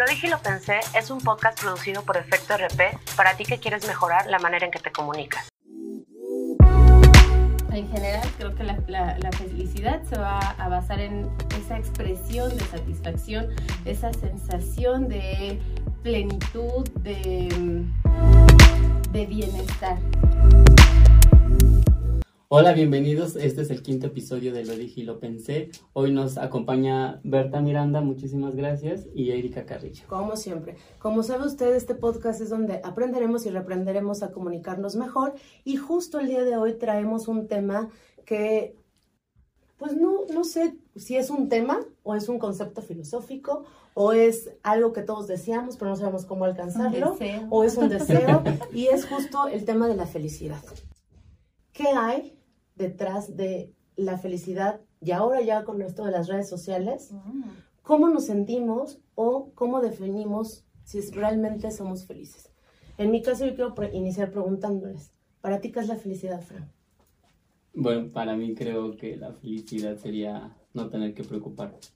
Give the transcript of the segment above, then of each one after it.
Lo dije y lo pensé es un podcast producido por Efecto RP para ti que quieres mejorar la manera en que te comunicas. En general, creo que la, felicidad se va a basar en esa expresión de satisfacción, esa sensación de plenitud, de, de bienestar. Hola, bienvenidos. Este es el quinto episodio de Lo dije y lo pensé. Hoy nos acompaña Berta Miranda, muchísimas gracias, y Erika Carrillo. Como siempre. Como sabe usted, este podcast es donde aprenderemos y reaprenderemos a comunicarnos mejor. Y justo el día de hoy traemos un tema que, pues no, no sé si es un tema o es un concepto filosófico o es algo que todos deseamos, pero no sabemos cómo alcanzarlo. deseo. O es un deseo. y es justo el tema de la felicidad. ¿Qué hay detrás de la felicidad? Y ahora ya con esto de las redes sociales, cómo nos sentimos o cómo definimos si realmente somos felices. En mi caso, yo quiero pre- iniciar preguntándoles, ¿para ti qué es la felicidad, Fran? Bueno, para mí creo que la felicidad sería no tener que preocuparte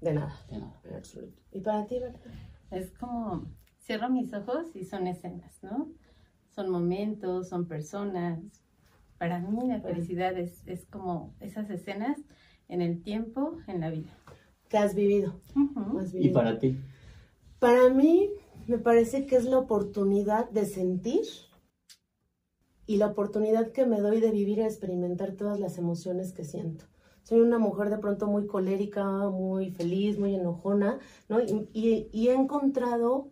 De nada, de nada. en absoluto. ¿Y para ti, Berta? Es como, cierro mis ojos y son escenas, ¿no? Son momentos, son personas. Para mí la felicidad es, es como esas escenas en el tiempo, en la vida. ¿Qué has vivido? Has ¿Y para ti? Para mí, me parece que es la oportunidad de sentir y la oportunidad que me doy de vivir y experimentar todas las emociones que siento. Soy una mujer de pronto muy colérica, muy feliz, muy enojona, ¿no? Y, y- y he encontrado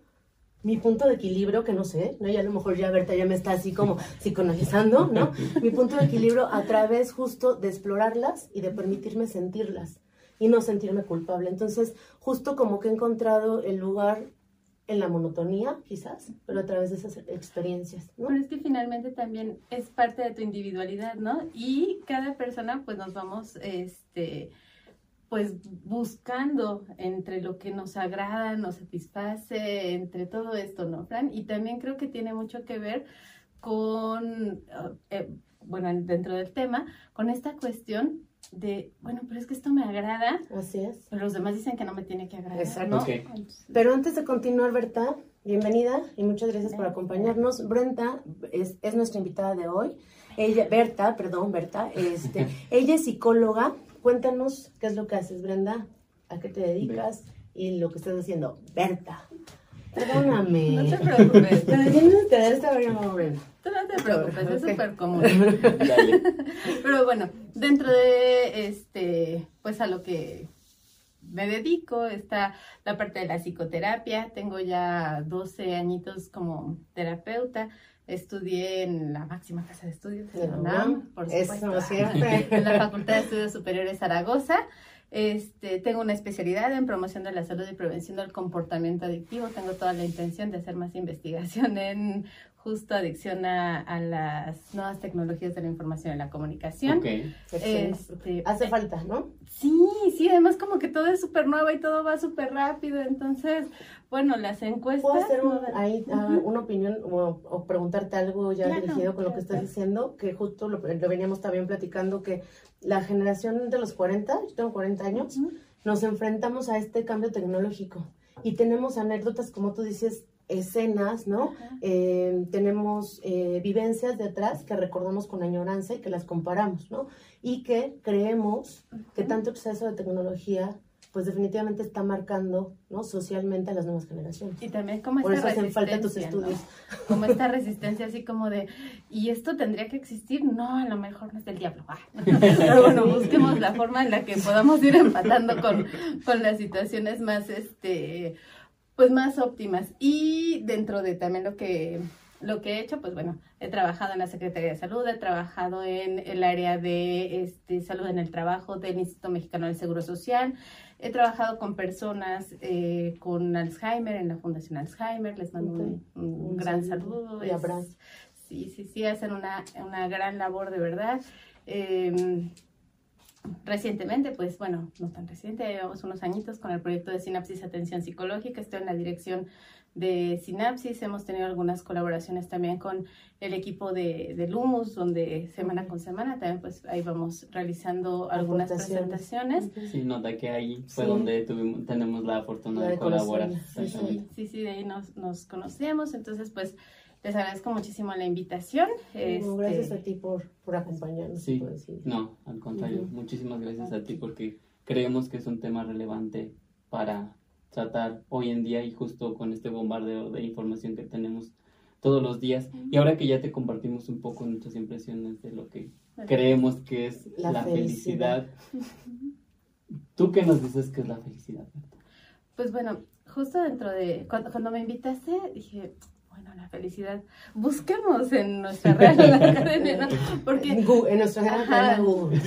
mi punto de equilibrio, que no sé, ¿no? Y a lo mejor ya Berta ya me está así como psicoanalizando, ¿no? Mi punto de equilibrio a través justo de explorarlas y de permitirme sentirlas y no sentirme culpable. Entonces, justo como que he encontrado el lugar en la monotonía, quizás, pero a través de esas experiencias, ¿no? Pero es que finalmente también es parte de tu individualidad, ¿no? Y cada persona pues nos vamos, este, pues buscando entre lo que nos agrada, nos satisface, entre todo esto, ¿no, Fran? Y también creo que tiene mucho que ver con, eh, bueno, dentro del tema, con esta cuestión de, bueno, pero es que esto me agrada, Así es. pero los demás dicen que no me tiene que agradar, Exacto. ¿no? Pero antes de continuar, Berta, bienvenida y muchas gracias por acompañarnos. Brenta es, es nuestra invitada de hoy. Ella, Berta, perdón, Berta, este, ella es psicóloga. Cuéntanos qué es lo que haces, Brenda, a qué te dedicas y lo que estás haciendo. Berta, perdóname. No te preocupes. Tienes que esta Brenda. Tú no te preocupes, es súper común. Dale. Pero bueno, dentro de este, pues a lo que me dedico está la parte de la psicoterapia. Tengo ya 12 añitos como terapeuta. Estudié en la máxima casa de estudios, De en la UNAM. Por supuesto. En la Facultad de Estudios Superiores Zaragoza. Este, tengo una especialidad en promoción de la salud y prevención del comportamiento adictivo. Tengo toda la intención de hacer más investigación en justo adicción a, a las nuevas tecnologías de la información y la comunicación. Ok. Este, Hace falta, ¿no? Sí, sí, además como que todo es súper nuevo y todo va súper rápido, entonces, bueno, las encuestas... ¿Puedo hacer un- ahí, ah, una opinión o, o preguntarte algo ya Claro, dirigido con lo que claro. estás diciendo? Que justo lo, lo veníamos también platicando, que la generación de los 40, yo tengo 40 años, nos enfrentamos a este cambio tecnológico y tenemos anécdotas, como tú dices, escenas, ¿no? Eh, tenemos eh, vivencias de atrás que recordamos con añoranza y que las comparamos, ¿no? Y que creemos que tanto exceso de tecnología, pues definitivamente está marcando, ¿no? Socialmente a las nuevas generaciones. Y también como Por esta eso hacen falta tus resistencia, ¿no? estudios. Como esta resistencia así como de, ¿y esto tendría que existir? No, a lo mejor no es del diablo. Ah. Pero bueno, busquemos la forma en la que podamos ir empatando con, con las situaciones más, este, pues más óptimas. Y dentro de también lo que, lo que he hecho, pues bueno, he trabajado en la Secretaría de Salud, he trabajado en el área de este, salud en el trabajo del Instituto Mexicano del Seguro Social, he trabajado con personas eh, con Alzheimer en la Fundación Alzheimer, les mando un, un Un gran saludo y abrazo. Sí, sí, sí, hacen una, una gran labor de verdad. Eh, recientemente, pues bueno, no tan reciente, llevamos unos añitos con el proyecto de Sinapsis Atención Psicológica, estoy en la dirección de Sinapsis, hemos tenido algunas colaboraciones también con el equipo de, de Lumus, donde semana con semana también pues ahí vamos realizando algunas presentaciones. Sí, nota que ahí fue donde tuvimos, tenemos la fortuna de, colaborar. Sí, sí, sí, de ahí nos, nos conocemos, entonces pues les agradezco muchísimo la invitación. Este... Gracias a ti por, por acompañarnos. Sí, no, al contrario, muchísimas gracias a ti porque creemos que es un tema relevante para tratar hoy en día y justo con este bombardeo de información que tenemos todos los días. Y ahora que ya te compartimos un poco nuestras impresiones de lo que creemos que es la, felicidad. ¿tú qué nos dices que es la felicidad? Pues bueno, justo dentro de, cuando, cuando me invitaste, dije, la felicidad, busquemos en nuestra Real Academia, ¿no? Porque, en, nuestra Real Google.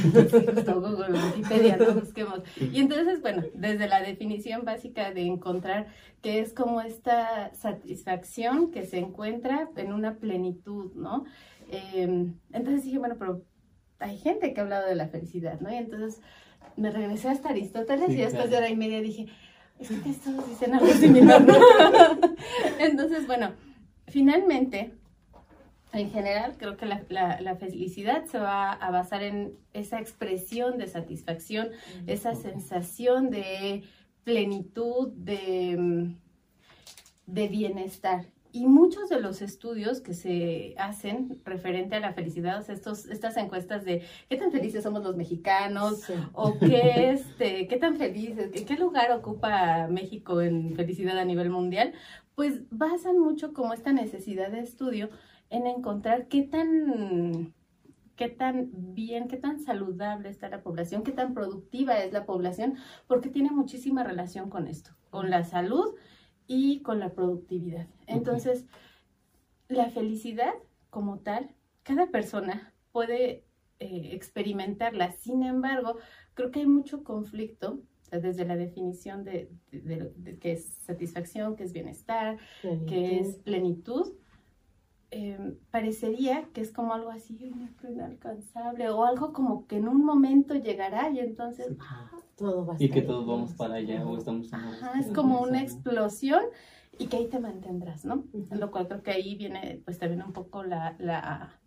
Google, Wikipedia, ¿no? Busquemos. Y entonces, bueno, desde la definición básica de encontrar que es como esta satisfacción que se encuentra en una plenitud, ¿no? Eh, entonces dije, bueno, pero hay gente que ha hablado de la felicidad, ¿no? Y entonces me regresé hasta Aristóteles y después de hora y media dije, es que todos dicen algo similar, ¿no? entonces, bueno, Finalmente, en general, creo que la, felicidad se va a basar en esa expresión de satisfacción, esa sensación de plenitud, de, de bienestar. Y muchos de los estudios que se hacen referente a la felicidad, estos, estas encuestas de qué tan felices somos los mexicanos, o qué, este, qué tan felices, qué lugar ocupa México en felicidad a nivel mundial, pues basan mucho como esta necesidad de estudio en encontrar qué tan, qué tan bien, qué tan saludable está la población, qué tan productiva es la población, porque tiene muchísima relación con esto, con la salud y con la productividad. Entonces, la felicidad como tal, cada persona puede eh, experimentarla. Sin embargo, creo que hay mucho conflicto desde la definición de, de, qué es satisfacción, qué es bienestar, qué es plenitud, em, parecería que es como algo así inalcanzable o algo como que en un momento llegará y entonces ah, todo va a y que todos vamos para allá o estamos Ajá, es como una explosión y que ahí te mantendrás, ¿no? Lo cual creo que ahí viene pues también un poco la, la,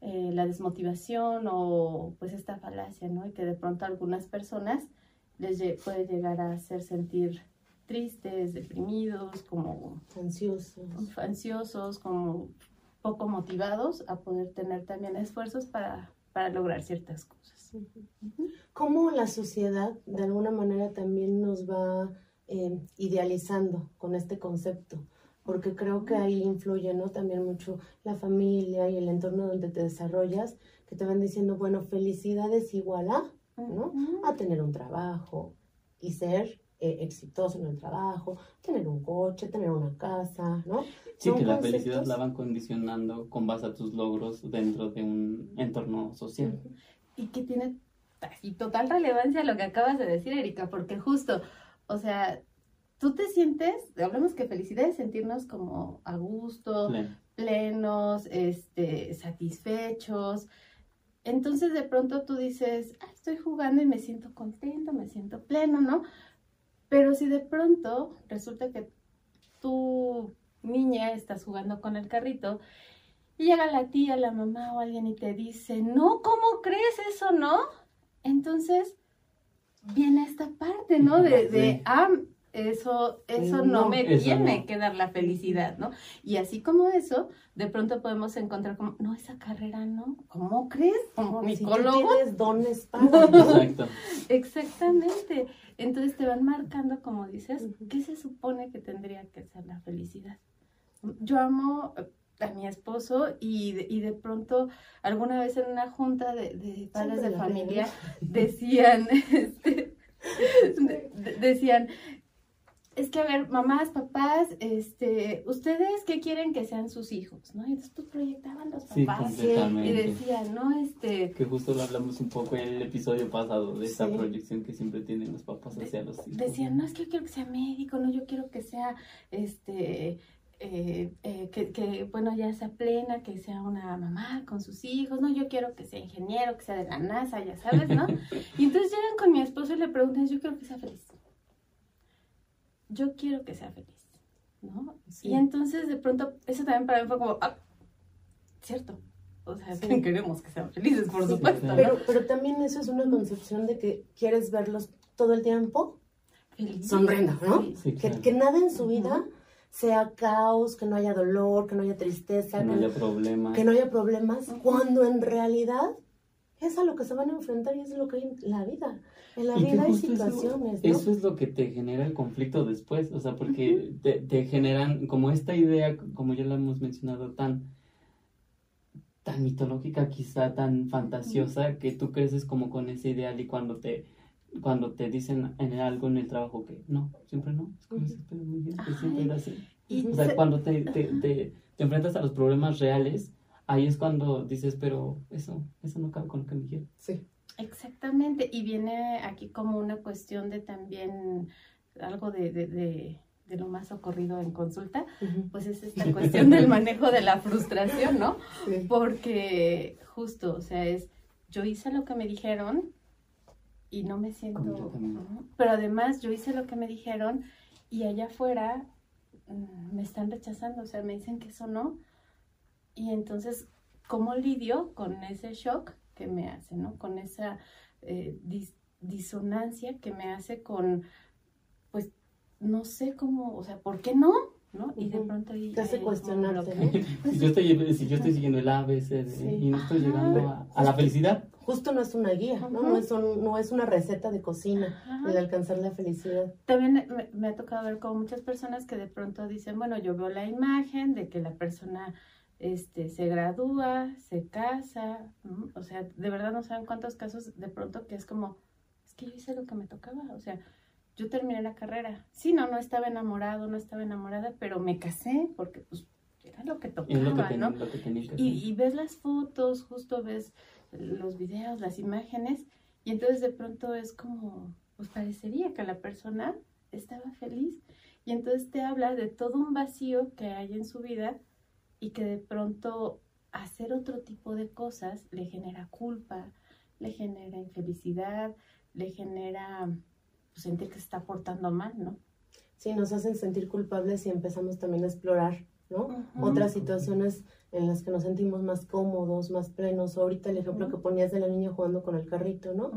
eh, la desmotivación o pues esta falacia, ¿no? Y que de pronto algunas personas les puede llegar a hacer sentir tristes, deprimidos, como ansiosos, ansiosos, como poco motivados a poder tener también esfuerzos para, para lograr ciertas cosas. ¿Cómo la sociedad de alguna manera también nos va eh, idealizando con este concepto? Porque creo que ahí influye ¿no? también mucho la familia y el entorno donde te desarrollas, que te van diciendo, bueno, felicidad es igual a ¿no? A tener un trabajo y ser eh, exitoso en el trabajo, tener un coche, tener una casa, ¿no? Sí, que la felicidad la van condicionando con base a tus logros dentro de un entorno social. Y que tiene y total relevancia lo que acabas de decir, Erika, porque justo, o sea, tú te sientes, hablamos que felicidad es sentirnos como a gusto, plenos, este, satisfechos, entonces de pronto tú dices, estoy jugando y me siento contento, me siento pleno, ¿no? Pero si de pronto resulta que tu niña estás jugando con el carrito y llega la tía, la mamá o alguien y te dice, no, ¿cómo crees eso, no? Entonces viene esta parte, ¿no? De, de ah, eso, eso no, me tiene que dar la felicidad, ¿no? Y así como eso, de pronto podemos encontrar como, no, esa carrera no, ¿cómo crees? Como psicólogo. Si dones para. Exacto. Exactamente. Entonces te van marcando, como dices, ¿qué se supone que tendría que ser la felicidad? Yo amo a mi esposo y de, y de pronto alguna vez en una junta de, padres de familia decían, este, decían, es que a ver, mamás, papás, este, ustedes qué quieren que sean sus hijos, ¿no? Y entonces pues proyectaban los papás y decían, ¿no? Este que justo lo hablamos un poco en el episodio pasado de esta proyección que siempre tienen los papás hacia los hijos. Decían, no es que yo quiero que sea médico, no, yo quiero que sea este eh, eh, que, que, bueno, ya sea plena, que sea una mamá con sus hijos, no, yo quiero que sea ingeniero, que sea de la NASA, ya sabes, ¿no? Y entonces llegan con mi esposo y le preguntan, yo quiero que sea feliz. Yo quiero que sea feliz, ¿no? Sí. Y entonces de pronto, eso también para mí fue como, ah, cierto. O sea, Sí. queremos que sean felices, por Sí, supuesto, claro. ¿no? Pero, pero también eso es una concepción de que quieres verlos todo el tiempo Feliz. sonriendo, ¿no? Sí. Sí, Que, claro. que nada en su vida sea caos, que no haya dolor, que no haya tristeza, que no haya problemas. que no haya problemas, cuando en realidad es a lo que se van a enfrentar y es lo que hay en la vida. En la Y que vida hay eso- situaciones, ¿no? Eso es lo que te genera el conflicto después, o sea, porque te, te generan como esta idea, como ya la hemos mencionado, tan, tan mitológica, quizá tan fantasiosa, que tú creces como con ese ideal y cuando te, cuando te dicen en algo en el trabajo que no, siempre no, es como dices, pero muy bien, que siempre era así. Y O sea, se- cuando te, te, te, te enfrentas a los problemas reales, ahí es cuando dices, pero eso, eso no cabe con lo que me quiero. Sí. Exactamente, y viene aquí como una cuestión de también algo de, de, de, de lo más ocurrido en consulta, pues es esta cuestión del manejo de la frustración, ¿no? Sí. Porque justo, o sea, es, yo hice lo que me dijeron y no me siento, pero además yo hice lo que me dijeron y allá afuera mm, me están rechazando, o sea, me dicen que eso no, y entonces, ¿cómo lidio con ese shock que me hace, ¿no? Con esa eh, dis- disonancia que me hace con, pues, no sé cómo, o sea, ¿por qué no? ¿No? Y de pronto ahí... Te hace lo que- ¿no? Si yo estoy, si yo estoy siguiendo el A, B, C, D, Sí. y no estoy Ajá. llegando a, a la felicidad, Justo no es una guía, ¿no? No es, un- no es una receta de cocina Ajá. el alcanzar la felicidad. También me, me ha tocado ver con muchas personas que de pronto dicen, bueno, yo veo la imagen de que la persona este, se gradúa, se casa, ¿no? o sea, de verdad no saben cuántos casos de pronto que es como, es que yo hice lo que me tocaba, o sea, yo terminé la carrera. Sí, no, no estaba enamorado, no estaba enamorada, pero me casé porque pues era lo que es lo que, tocaba, ten- ¿no? lo que tenía que hacer. Y, y ves las fotos, justo ves los videos, las imágenes, y entonces de pronto es como, pues parecería que la persona estaba feliz, y entonces te habla de todo un vacío que hay en su vida y que de pronto hacer otro tipo de cosas le genera culpa, le genera infelicidad, le genera pues, sentir que se está portando mal, ¿no? Sí, nos hacen sentir culpables y empezamos también a explorar, ¿no? Otras situaciones en las que nos sentimos más cómodos, más plenos. Ahorita el ejemplo que ponías de la niña jugando con el carrito, ¿no?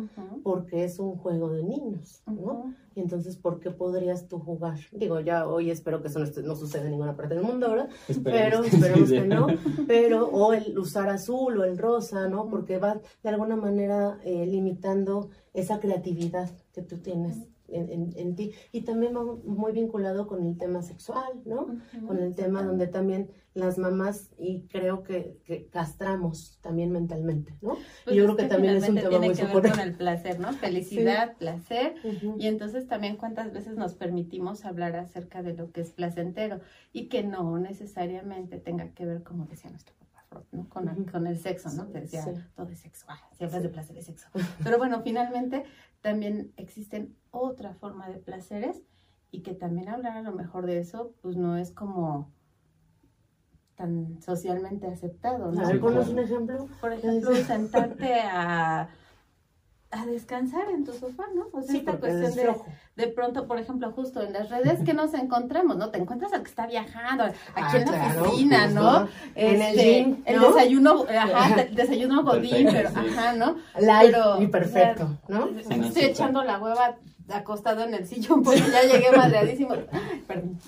Porque es un juego de niños, ¿no? Y entonces, ¿por qué podrías tú jugar? Digo, ya hoy espero que eso no, esté- no suceda en ninguna parte del mundo, ¿verdad? pero Esperemos que esperemos no. Pero, o el usar azul o el rosa, ¿no? Porque va de alguna manera eh, limitando esa creatividad que tú tienes en, en- en ti. Y también va muy vinculado con el tema sexual, ¿no? Ujú. Con el tema donde también las mamás, y creo que, que castramos también mentalmente, ¿no? Pues Yo creo que también es un tema tiene muy que ver con el placer, ¿no? Felicidad, placer. Ujú. Y entonces también cuántas veces nos permitimos hablar acerca de lo que es placentero y que no necesariamente tenga que ver, como decía nuestro papá ¿no? Con, el- Ujú. con el sexo, ¿no? Que decía, Sí. todo es sexo, ah, si hablas de placer es sexo. Pero bueno, finalmente también existen otra forma de placeres y que también hablar a lo mejor de eso, pues no es como tan socialmente aceptado, ¿no? Sí, un ejemplo. Por ejemplo, sentarte a, a descansar en tu sofá, ¿no? O sea, Sí, esta porque cuestión es de, de pronto, por ejemplo, justo en las redes que nos encontramos, ¿no? Te encuentras al que está viajando, aquí Ah, en la claro, oficina, pues, ¿no? En el Este, desayuno, ajá, el desayuno godín, Perfecto, pero, sí. ajá, ¿no? Light Pero, y perfecto, ¿no? Estoy echando la hueva acostado en el sillón, pues ya llegué madreadísimo. Perdón.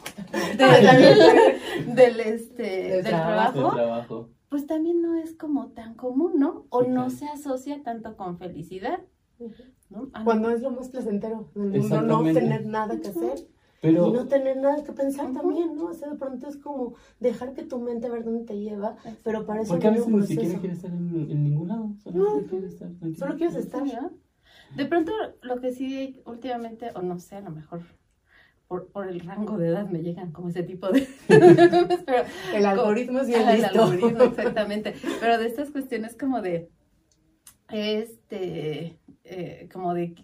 Del, del, este, Del del trabajo. Pues también no es como tan común, ¿no? O Sí, no se asocia tanto con felicidad, ¿no? Cuando es lo más placentero del mundo, no tener nada que hacer Pero y no tener nada que pensar también, ¿no? O sea, de pronto es como dejar que tu mente a ver dónde te lleva, pero para eso porque a veces un ni siquiera proceso. quieres estar en, en ningún lado, solamente quieres estar tranquilo. Solo quieres estar. ¿no? De pronto, lo que sí últimamente, o no sé, a lo mejor por, por el rango de edad me llegan como ese tipo de... pero, El algoritmo es bien el listo. algoritmo, exactamente. Pero de estas cuestiones como de, este, eh, como de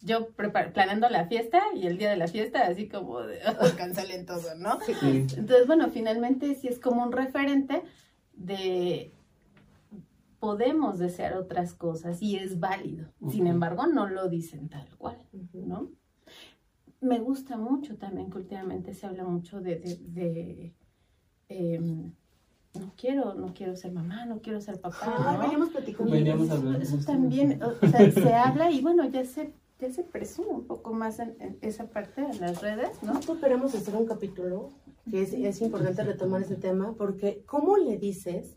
yo planeando la fiesta y el día de la fiesta así como de oh, cancelen todo, ¿no? Sí. Entonces, bueno, finalmente sí es como un referente de podemos desear otras cosas y es válido. Sin embargo, no lo dicen tal cual. ¿no? Me gusta mucho también que últimamente se habla mucho de, de, de, em, no quiero, no quiero ser mamá, no quiero ser papá, Ah, ¿no? veníamos platicando. Veníamos eso, también, o sea, se habla y bueno, ya se, ya se presume un poco más en, en esa parte en las redes, ¿no? Nosotros queremos hacer un capítulo que es, es importante retomar ese tema porque ¿cómo le dices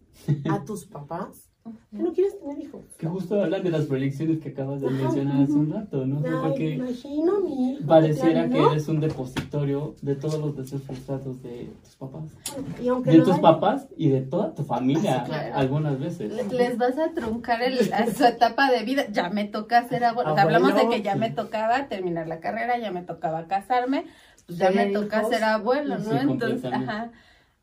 a tus papás que no quieres tener hijos? Que justo hablan de las proyecciones que acabas de Ajá, mencionar hace un rato, ¿no? Ay, Porque imagino a mi hijo. pareciera claro, que eres un depositorio de todos los deseos frustrados de tus papás. Y aunque De tus papás y de toda tu familia, Sí, claro. algunas veces. Le- Les vas a truncar el, a su etapa de vida. Ya me toca ser abuelo. Sea, hablamos de que ya me tocaba terminar la carrera, ya me tocaba casarme, pues ya me toca hijos. ser abuelo, ¿no? Sí, Entonces, ajá.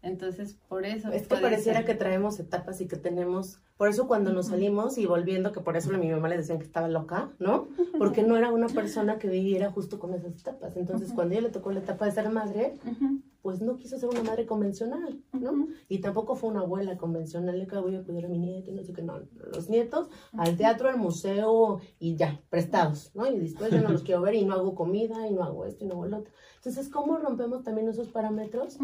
Entonces, por eso. Es que pareciera ser. que traemos etapas y que tenemos, por eso cuando nos salimos y volviendo, que por eso a mi mamá le decían que estaba loca, ¿no? Porque no era una persona que viviera justo con esas etapas. Entonces, Ujú. cuando ella le tocó la etapa de ser madre, pues no quiso ser una madre convencional, ¿no? Y tampoco fue una abuela convencional de que voy a cuidar a mi nieto y no sé qué, no. Los nietos al teatro, al museo y ya, prestados, ¿no? Y después yo no los quiero ver y no hago comida y no hago esto y no hago lo otro. Entonces, ¿cómo rompemos también esos parámetros?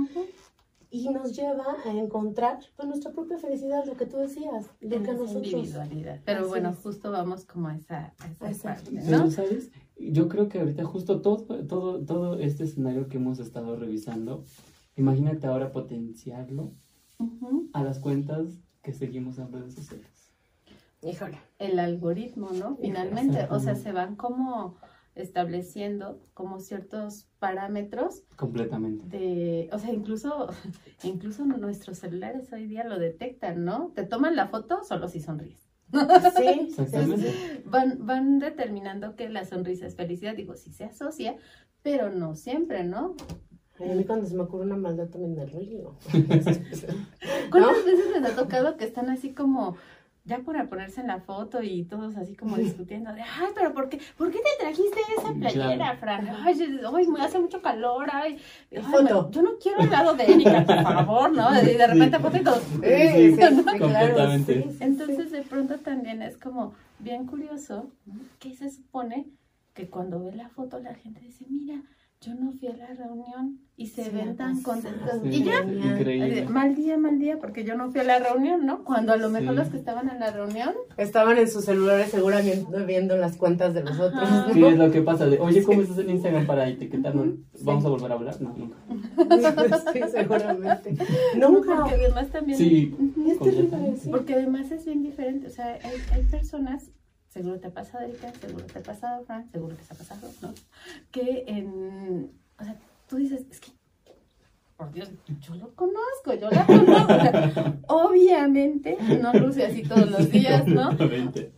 Y nos lleva a encontrar pues, nuestra propia felicidad, lo que tú decías, lo que nosotros... individualidad. Pero Así bueno, es. justo vamos como a esa, a esa parte, Pero, ¿no? ¿sabes? Yo creo que ahorita justo todo, todo, todo este escenario que hemos estado revisando, imagínate ahora potenciarlo a las cuentas que seguimos en redes sociales. Híjole. el algoritmo, ¿no? Finalmente, o sea, se van como estableciendo como ciertos parámetros Completamente. de, o sea, incluso, incluso nuestros celulares hoy día lo detectan, ¿no? Te toman la foto solo si sonríes. Sí, Exactamente. Van, van determinando que la sonrisa es felicidad, digo, sí se asocia, pero no siempre, ¿no? Ay, a mí cuando se me ocurre una maldad también me río. ¿Cuántas veces les ha tocado que están así como ya para ponerse en la foto y todos así como discutiendo de, ay, pero ¿por qué, ¿por qué te trajiste esa playera, Claro. Fran? Ay, ay, me hace mucho calor, ay, Y ay, foto. me- yo no quiero al lado de Erika, por favor, ¿no? Y de repente. Sí, sí, sí, claro, sí, sí, Entonces de pronto también es como bien curioso, ¿no? Que se supone que cuando ve la foto la gente dice, mira, yo no fui a la reunión y se ven tan contentos. Sí, Y ya, increíble. mal día, mal día, porque yo no fui a la reunión, ¿no? Cuando a lo mejor Sí. los que estaban en la reunión, Estaban en sus celulares seguramente viendo las cuentas de los otros. Sí, es lo que pasa. De, Oye, ¿cómo estás en Instagram para etiquetarnos? ¿Vamos a volver a hablar? No, nunca. sí, seguramente. Nunca. porque además también, Sí, Y es terrible, completamente. sí. porque además es bien diferente, o sea, hay, hay personas, seguro te ha pasado Erika, seguro te ha pasado Fran, seguro que te ha pasado, ¿no? Que en, o sea, tú dices, es que, por Dios, yo lo conozco, yo la conozco, o sea, obviamente, no luce así todos los días, ¿no? Obviamente.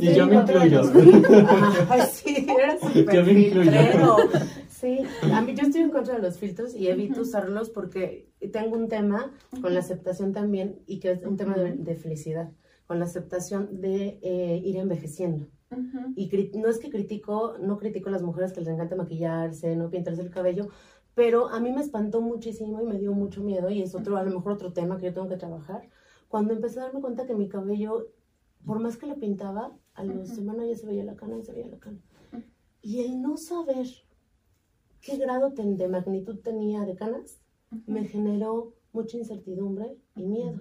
Y yo me incluyo. Ay, sí, era súper Yo me incluyo. filtrero. Sí, a mí yo estoy en contra de los filtros y evito usarlos porque tengo un tema con la aceptación también y que es un tema de, de felicidad, con la aceptación de eh, ir envejeciendo. Ujú. Y cri- no es que critico, no critico a las mujeres que les encanta maquillarse, no pintarse el cabello, pero a mí me espantó muchísimo y me dio mucho miedo y es otro, a lo mejor otro tema que yo tengo que trabajar. Cuando empecé a darme cuenta que mi cabello, por más que lo pintaba, a la Ujú. semana ya se veía la cana y se veía la cana. Y el no saber qué grado ten- de magnitud tenía de canas me generó mucha incertidumbre y miedo.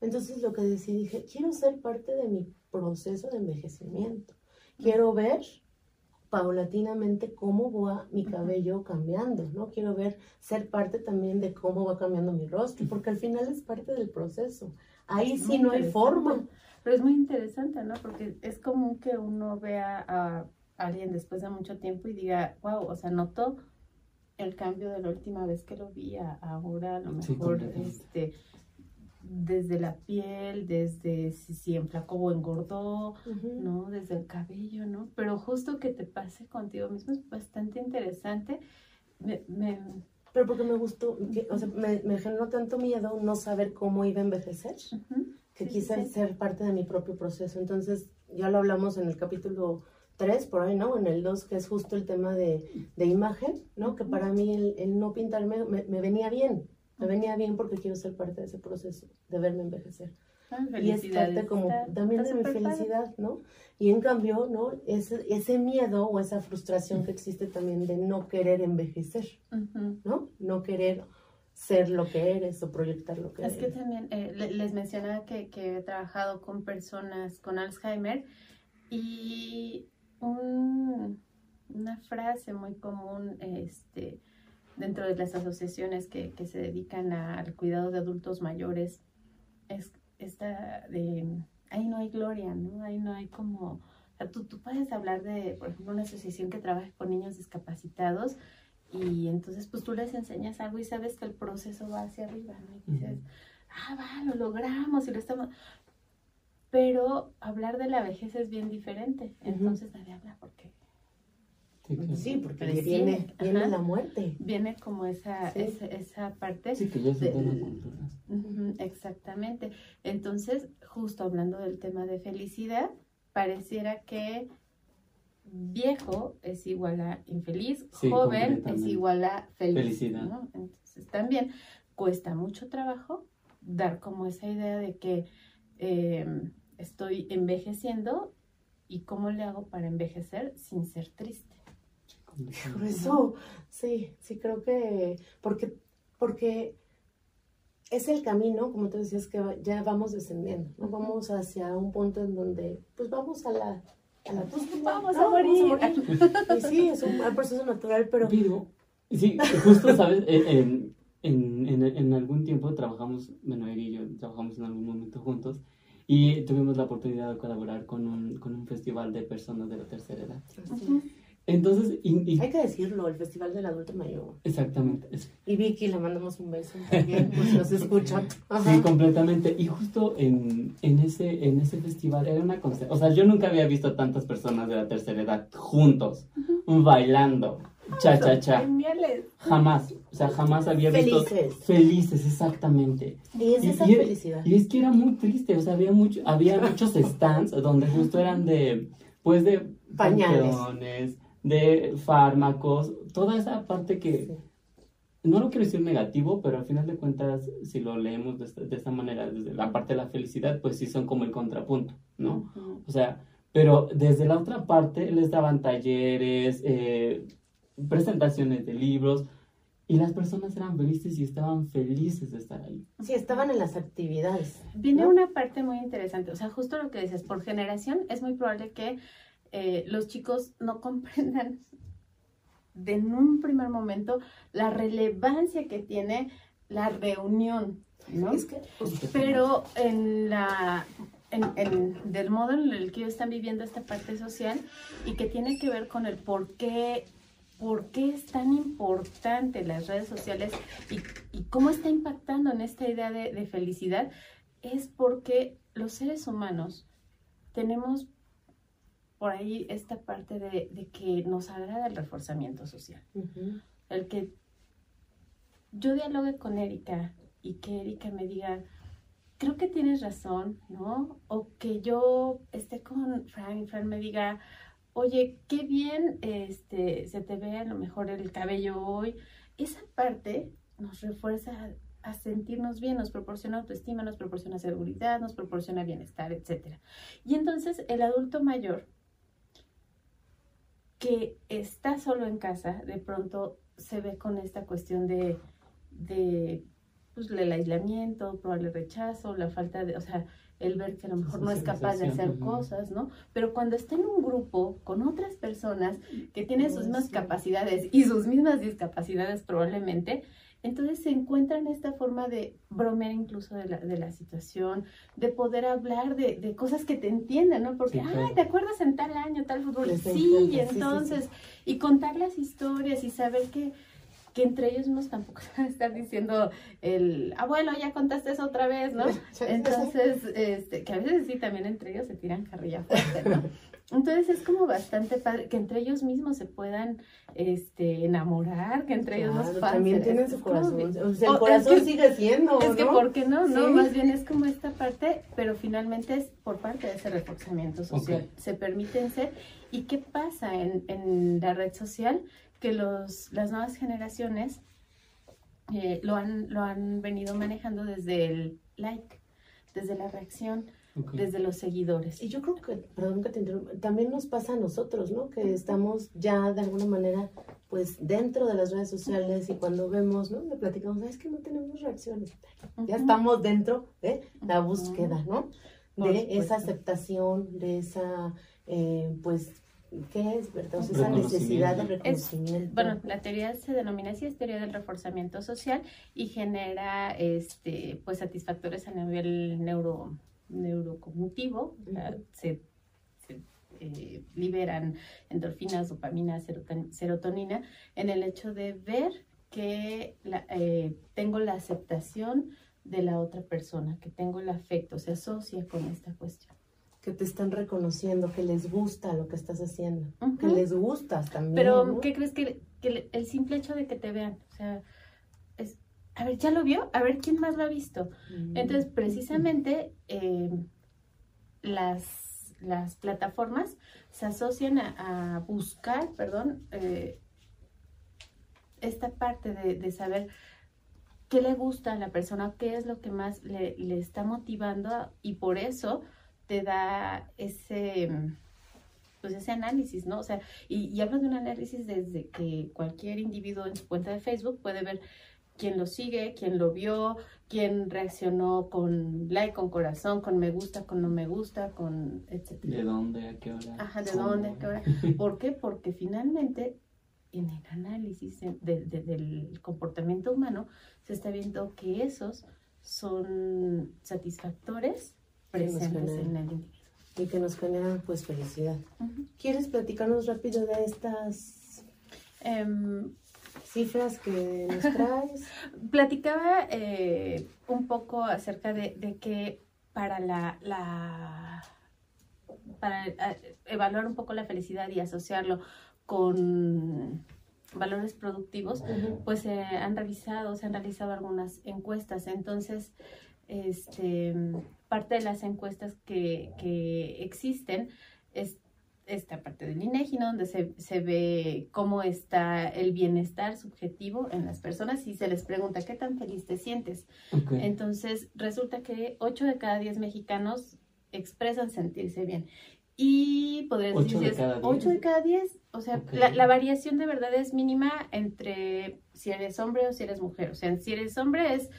Entonces lo que decidí, dije, quiero ser parte de mi proceso de envejecimiento. Quiero ver paulatinamente cómo va mi cabello cambiando, ¿no? Quiero ver, ser parte también de cómo va cambiando mi rostro, porque al final es parte del proceso. Ahí Es sí no hay forma. Pero es muy interesante, ¿no? Porque es común que uno vea a alguien después de mucho tiempo y diga, wow, o sea, notó el cambio de la última vez que lo vi a ahora, a lo mejor, este, desde la piel, desde si, si enflacó o engordó. ¿no? Desde el cabello, ¿no? Pero justo que te pase contigo mismo es bastante interesante. Me, me- Pero porque me gustó, o sea, me, me generó tanto miedo no saber cómo iba a envejecer. que Sí, quise sí. ser parte de mi propio proceso. Entonces, ya lo hablamos en el capítulo 3 por ahí, ¿no? En el 2, que es justo el tema de, de imagen, ¿no? Que para mí el, el no pintarme me, me, venía bien, me venía bien porque quiero ser parte de ese proceso, de verme envejecer. Ah, Y es parte como también de mi felicidad, ¿no? Y en cambio, ¿no? Ese, ese miedo o esa frustración que existe también de no querer envejecer. ¿no? No querer ser lo que eres o proyectar lo que Es que eres. también eh, le- les mencionaba que, que he trabajado con personas con Alzheimer y un- una frase muy común este, dentro de las asociaciones que, que se dedican a- al cuidado de adultos mayores es esta de ahí no hay gloria, ¿no? Ahí no hay como... o sea, tú, tú puedes hablar de, por ejemplo, una asociación que trabaja con niños discapacitados y entonces pues tú les enseñas algo y sabes que el proceso va hacia arriba, ¿no? Y dices, ah, va, lo logramos y lo estamos... Pero hablar de la vejez es bien diferente, entonces nadie habla porque Sí, claro. Sí, porque viene, viene la muerte. viene como esa, Sí. esa, esa parte. Sí, que ya un de- cultural. Ujú, exactamente. Entonces, justo hablando del tema de felicidad, pareciera que viejo es igual a infeliz, Sí, joven es igual a feliz. Felicidad. ¿no? Entonces, también cuesta mucho trabajo dar como esa idea de que eh, estoy envejeciendo y cómo le hago para envejecer sin ser triste. Por eso, sí, sí creo que, porque, porque es el camino, como tú decías, que ya vamos descendiendo, ¿no? Vamos hacia un punto en donde, pues vamos a la, a la pues, Vamos ¿no? a morir. Y sí, es un, un proceso natural, pero Pero, sí, justo, ¿sabes? En, en, en, en algún tiempo trabajamos, bueno, él y yo trabajamos en algún momento juntos y tuvimos la oportunidad de colaborar con un, con un festival de personas de la tercera edad. Ujú. Entonces, y- y- hay que decirlo, el Festival del Adulto Mayor. exactamente, es- Y Vicky, le mandamos un beso también, pues nos escucha. Ajá. sí, completamente. Y justo en, en, ese, en ese festival era una conce- O sea, yo nunca había visto tantas personas de la tercera edad juntos, bailando, cha, cha, cha. Geniales. Jamás, o sea, jamás había visto Felices. felices, exactamente. Y es Y- esa y- felicidad. Y es que era muy triste, o sea, había mucho, había muchos stands donde justo eran de, pues de Pañales. De fármacos, toda esa parte que, Sí. no lo quiero decir negativo, pero al final de cuentas, si lo leemos de esta, de esta manera, desde la parte de la felicidad, pues sí son como el contrapunto, ¿no? O sea, pero desde la otra parte les daban talleres, eh, presentaciones de libros, y las personas eran felices y estaban felices de estar ahí. Sí, estaban en las actividades. Viene ¿no? una parte muy interesante, o sea, justo lo que dices, por generación es muy probable que eh, los chicos no comprendan de en un primer momento la relevancia que tiene la reunión, ¿no? Es que, pues, Pero en la en, en- del modo en el que ellos están viviendo esta parte social y que tiene que ver con el por qué por qué es tan importante las redes sociales y, y cómo está impactando en esta idea de, de felicidad, es porque los seres humanos tenemos por ahí esta parte de, de que nos agrada el reforzamiento social el que yo dialogue con Erika y que Erika me diga, creo que tienes razón, ¿no? O que yo esté con Fran y Fran me diga, oye, qué bien este, se te ve a lo mejor el cabello hoy. Esa parte nos refuerza a, a sentirnos bien, nos proporciona autoestima, nos proporciona seguridad, nos proporciona bienestar, etc. Y entonces el adulto mayor que está solo en casa, de pronto se ve con esta cuestión de, de pues, el aislamiento, probable rechazo, la falta de, o sea, el ver que a lo mejor no es capaz de hacer cosas, ¿no? Pero cuando está en un grupo con otras personas que tienen sus mismas capacidades y sus mismas discapacidades probablemente, entonces se encuentran esta forma de bromear incluso de la, de la situación, de poder hablar de, de cosas que te entiendan, ¿no? Porque, Sí, claro. ay, ¿te acuerdas en tal año, tal fútbol? Sí, y sí, entonces, y contar las historias y saber que, que entre ellos mismos tampoco van a estar diciendo el, abuelo, ya contaste eso otra vez, ¿no? Entonces, este, que a veces sí, también entre ellos se tiran carrilla fuerte, ¿no? Entonces es como bastante padre que entre ellos mismos se puedan este, enamorar, que entre ellos los también tienen su corazón. O sea, Oh, el es corazón que- sigue siendo, Es que, ¿no? ¿por qué no? No, Sí. más bien es como esta parte, pero finalmente es por parte de ese reforzamiento social. Se permiten ser. ¿Y qué pasa en, en la red social? Que los, las nuevas generaciones eh, lo, han, lo han venido manejando desde el like, desde la reacción, Desde los seguidores. Y yo creo que, perdón que te interrumpa, también nos pasa a nosotros, ¿no? Que estamos ya de alguna manera, pues, dentro de las redes sociales y cuando vemos, ¿no? Le platicamos, "Ay, es que no tenemos reacciones. Ya estamos dentro de la búsqueda, ¿no? De esa aceptación, de esa, eh, pues, ¿qué es, verdad? O sea, esa necesidad de Es- reconocimiento. Bueno, la teoría se denomina así, es teoría del reforzamiento social y genera este pues satisfactores a nivel neuro, neurocognitivo, se, se, eh, liberan endorfinas, dopamina, seroton- serotonina, en el hecho de ver que la- eh, tengo la aceptación de la otra persona, que tengo el afecto, se asocia con esta cuestión. que te están reconociendo, que les gusta lo que estás haciendo, que les gustas también. Pero, ¿no? ¿qué crees que, que el- simple hecho de que te vean? O sea, a ver, ¿ya lo vio? A ver, ¿quién más lo ha visto? Mm. Entonces, precisamente, eh, las, las plataformas se asocian a, a buscar, perdón, eh, esta parte de, de saber qué le gusta a la persona, qué es lo que más le, le está motivando y por eso te da ese, pues ese análisis, ¿no? O sea, y, y hablo de un análisis desde que cualquier individuo en su cuenta de Facebook puede ver quién lo sigue, quién lo vio, quién reaccionó con like, con corazón, con me gusta, con no me gusta, con etcétera. ¿De dónde? ¿A qué hora? Ajá, ¿de ¿Cómo? dónde? ¿A qué hora? ¿Por qué? Porque finalmente en el análisis de- de- de- del comportamiento humano se está viendo que esos son satisfactores presentes en el individuo. y que nos generan pues felicidad. ¿Quieres platicarnos rápido de estas Em, cifras que nos traes? platicaba eh, un poco acerca de, de que para la, la para eh, evaluar un poco la felicidad y asociarlo con valores productivos, pues se han revisado, se han realizado algunas encuestas. Entonces, este, parte de las encuestas que, que existen es esta parte del INEGI, ¿no? donde se, se ve cómo está el bienestar subjetivo en las personas y se les pregunta qué tan feliz te sientes. Ok. Entonces, resulta que 8 de cada 10 mexicanos expresan sentirse bien. Y podrías ¿Ocho decir, de cada 8 de diez? cada 10. O sea, Ok. la, la variación de verdad es mínima entre si eres hombre o si eres mujer. O sea, si eres hombre es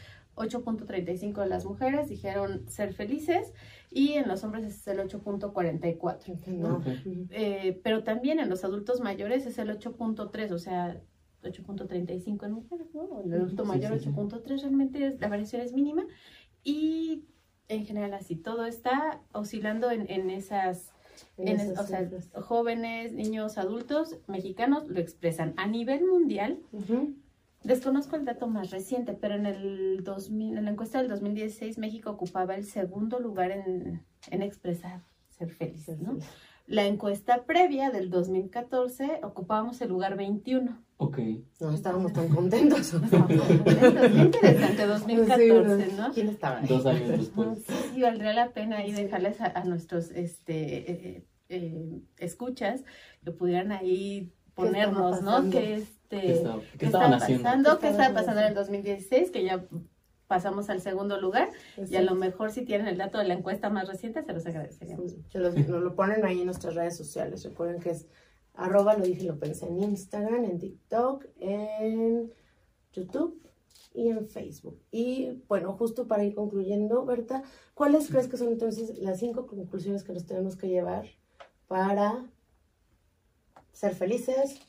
8.35 de las mujeres dijeron ser felices y en los hombres es el 8.44. ¿no? Ok. Ujú. Eh, pero también en los adultos mayores es el 8.3, o sea, 8.35 en mujeres, ¿no? El adulto Sí, mayor sí, sí. 8.3 realmente es, la variación es mínima y en general así, todo está oscilando en, en esas, En es- o sea, jóvenes, niños, adultos mexicanos lo expresan. A nivel mundial, Ujú. Desconozco el dato más reciente, pero en el 2000, en la encuesta del 2016 México ocupaba el segundo lugar en, en expresar ser felices, ¿no? La encuesta previa del 2014 ocupábamos el lugar 21. Ok. No estábamos tan contentos. Qué interesante, 2014, Sí, ¿no? ¿Quién estaba ahí? Dos años después. Sí, sí, valdría la pena ahí dejarles a, a nuestros este, eh, eh, escuchas que pudieran ahí ¿Qué estaba ponernos, ¿no? Que este, ¿Qué, estaba- qué qué estaban estaba haciendo? pasando, ¿Qué qué estaba pasando en el pasando? 2016, que ya pasamos al segundo lugar y a lo mejor si tienen el dato de la encuesta más reciente se los agradeceríamos. Sí, los- lo ponen ahí en nuestras redes sociales. Recuerden que es arroba lo dije y lo pensé en Instagram, en TikTok, en YouTube y en Facebook. Y bueno, justo para ir concluyendo, Berta, ¿cuáles crees que son entonces las cinco conclusiones que nos tenemos que llevar para ser felices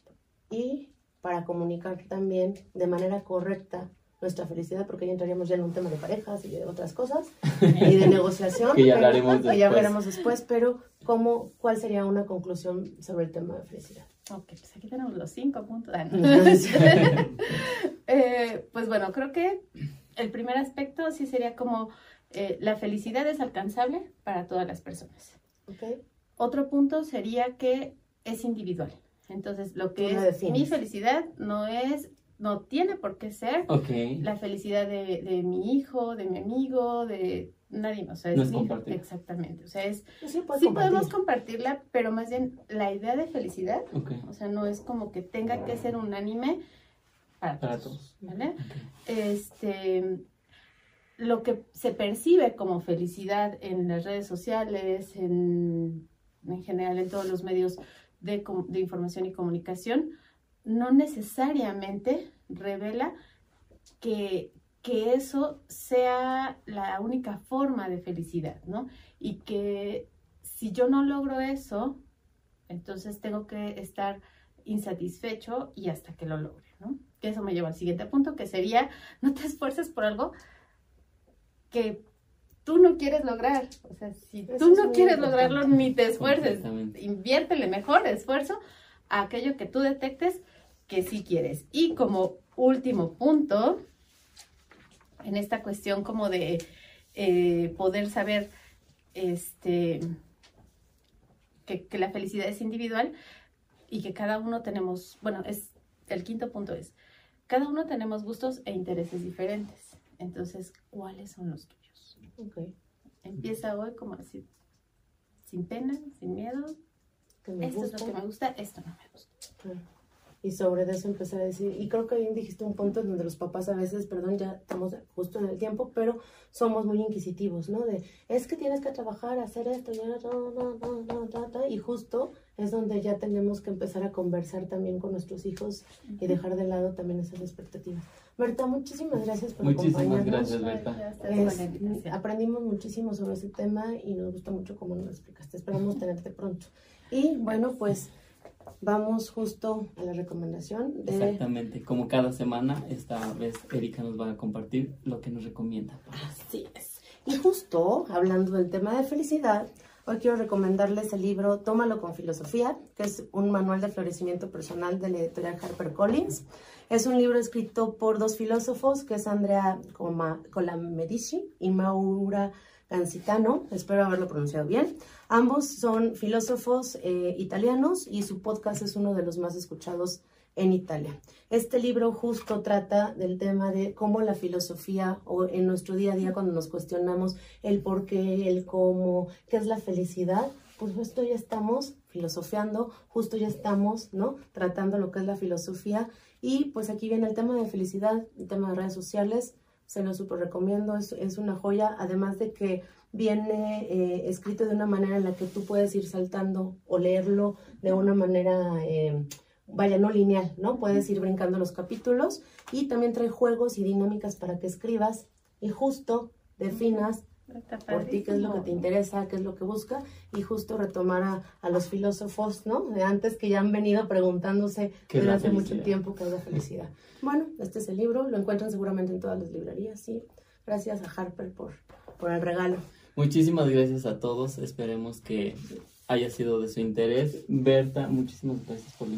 y para comunicar también de manera correcta nuestra felicidad? Porque ya entraríamos ya en un tema de parejas y de otras cosas y de negociación. Que ya pero- hablaremos ya después. hablaremos después, pero ¿cómo, ¿cuál sería una conclusión sobre el tema de felicidad? Ok, pues aquí tenemos los cinco puntos. Ah, no. Eh, pues bueno, creo que el primer aspecto sí sería como eh, la felicidad es alcanzable para todas las personas. ¿Ok? otro punto sería que es individual. Entonces, lo que es mi felicidad no es, no tiene por qué ser la felicidad de, de mi hijo, de mi amigo, de nadie más. O sea, No es mi- compartir. Exactamente. O sea, es, Sí, puedes sí compartir. podemos compartirla, pero más bien la idea de felicidad, o sea, no es como que tenga que ser unánime para, Para todos. todos. ¿Vale? Este lo que se percibe como felicidad en las redes sociales, en, en general en todos los medios de, información y comunicación, no necesariamente revela que, que eso sea la única forma de felicidad, ¿no? Y que si yo no logro eso, entonces tengo que estar insatisfecho y hasta que lo logre, ¿no? Que eso me lleva al siguiente punto, que sería, no te esfuerces por algo que tú no quieres lograr. O sea, si Eso tú no quieres importante. lograrlo, ni te esfuerces. Inviértele mejor esfuerzo a aquello que tú detectes que sí quieres. Y como último punto, en esta cuestión como de eh, poder saber este que, que la felicidad es individual y que cada uno tenemos, bueno, es el quinto punto es, cada uno tenemos gustos e intereses diferentes. Entonces, ¿cuáles son los tuyos? Ok. Empieza hoy como decir, sin pena, sin miedo, Que me esto es gusta. lo que me gusta, esto no me gusta. Claro. Y sobre eso empezar a decir, y creo que bien dijiste un punto en donde los papás a veces, perdón, ya estamos justo en el tiempo, pero somos muy inquisitivos, ¿no? De, es que tienes que trabajar, hacer esto, ya, no, no, no, no, no, no", y justo es donde ya tenemos que empezar a conversar también con nuestros hijos y dejar de lado también esas expectativas. Berta, muchísimas gracias por Muchísimas acompañarnos. gracias, Berta. Gracias por la Es- invitación. aprendimos muchísimo sobre ese tema y nos gusta mucho cómo nos lo explicaste. Esperamos tenerte pronto. Y bueno, pues vamos justo a la recomendación de... Exactamente. Como cada semana, esta vez Erika nos va a compartir lo que nos recomienda. Así es. Y justo hablando del tema de felicidad, hoy quiero recomendarles el libro Tómalo con filosofía, que es un manual de florecimiento personal de la editorial HarperCollins. Es un libro escrito por dos filósofos, que es Andrea Colamedici y Maura Gancitano, espero haberlo pronunciado bien. Ambos son filósofos eh, italianos y su podcast es uno de los más escuchados en Italia. Este libro justo trata del tema de cómo la filosofía o en nuestro día a día cuando nos cuestionamos el por qué, el cómo, qué es la felicidad, pues justo ya estamos filosofeando, justo ya estamos, ¿no? Tratando lo que es la filosofía y pues aquí viene el tema de felicidad, el tema de redes sociales, se lo súper recomiendo, es, es una joya, además de que viene eh, escrito de una manera en la que tú puedes ir saltando o leerlo de una manera, eh, vaya, no lineal, ¿no? Puedes ir brincando los capítulos y también trae juegos y dinámicas para que escribas y justo definas por ti qué es lo que te interesa, qué es lo que busca y justo retomar a, a los filósofos, ¿no? De antes que ya han venido preguntándose ¿Qué es la hace mucho tiempo qué es la felicidad. Bueno, este es el libro, lo encuentran seguramente en todas las librerías, sí. Gracias a Harper por, por el regalo. Muchísimas gracias a todos. Esperemos que haya sido de su interés. Berta, muchísimas gracias por, la-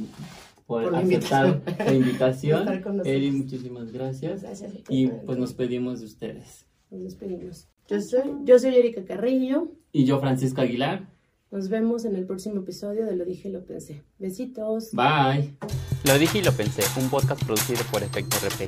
por Por la aceptar invitación. la invitación. Con nosotros. Eri, muchísimas gracias. Gracias. Y pues nos pedimos de ustedes. Nos despedimos. Yo soy, yo soy Erika Carrillo. Y yo, Francisco Aguilar. Nos vemos en el próximo episodio de Lo dije y lo pensé. Besitos. Bye. Lo dije y lo pensé, un podcast producido por Efecto RP.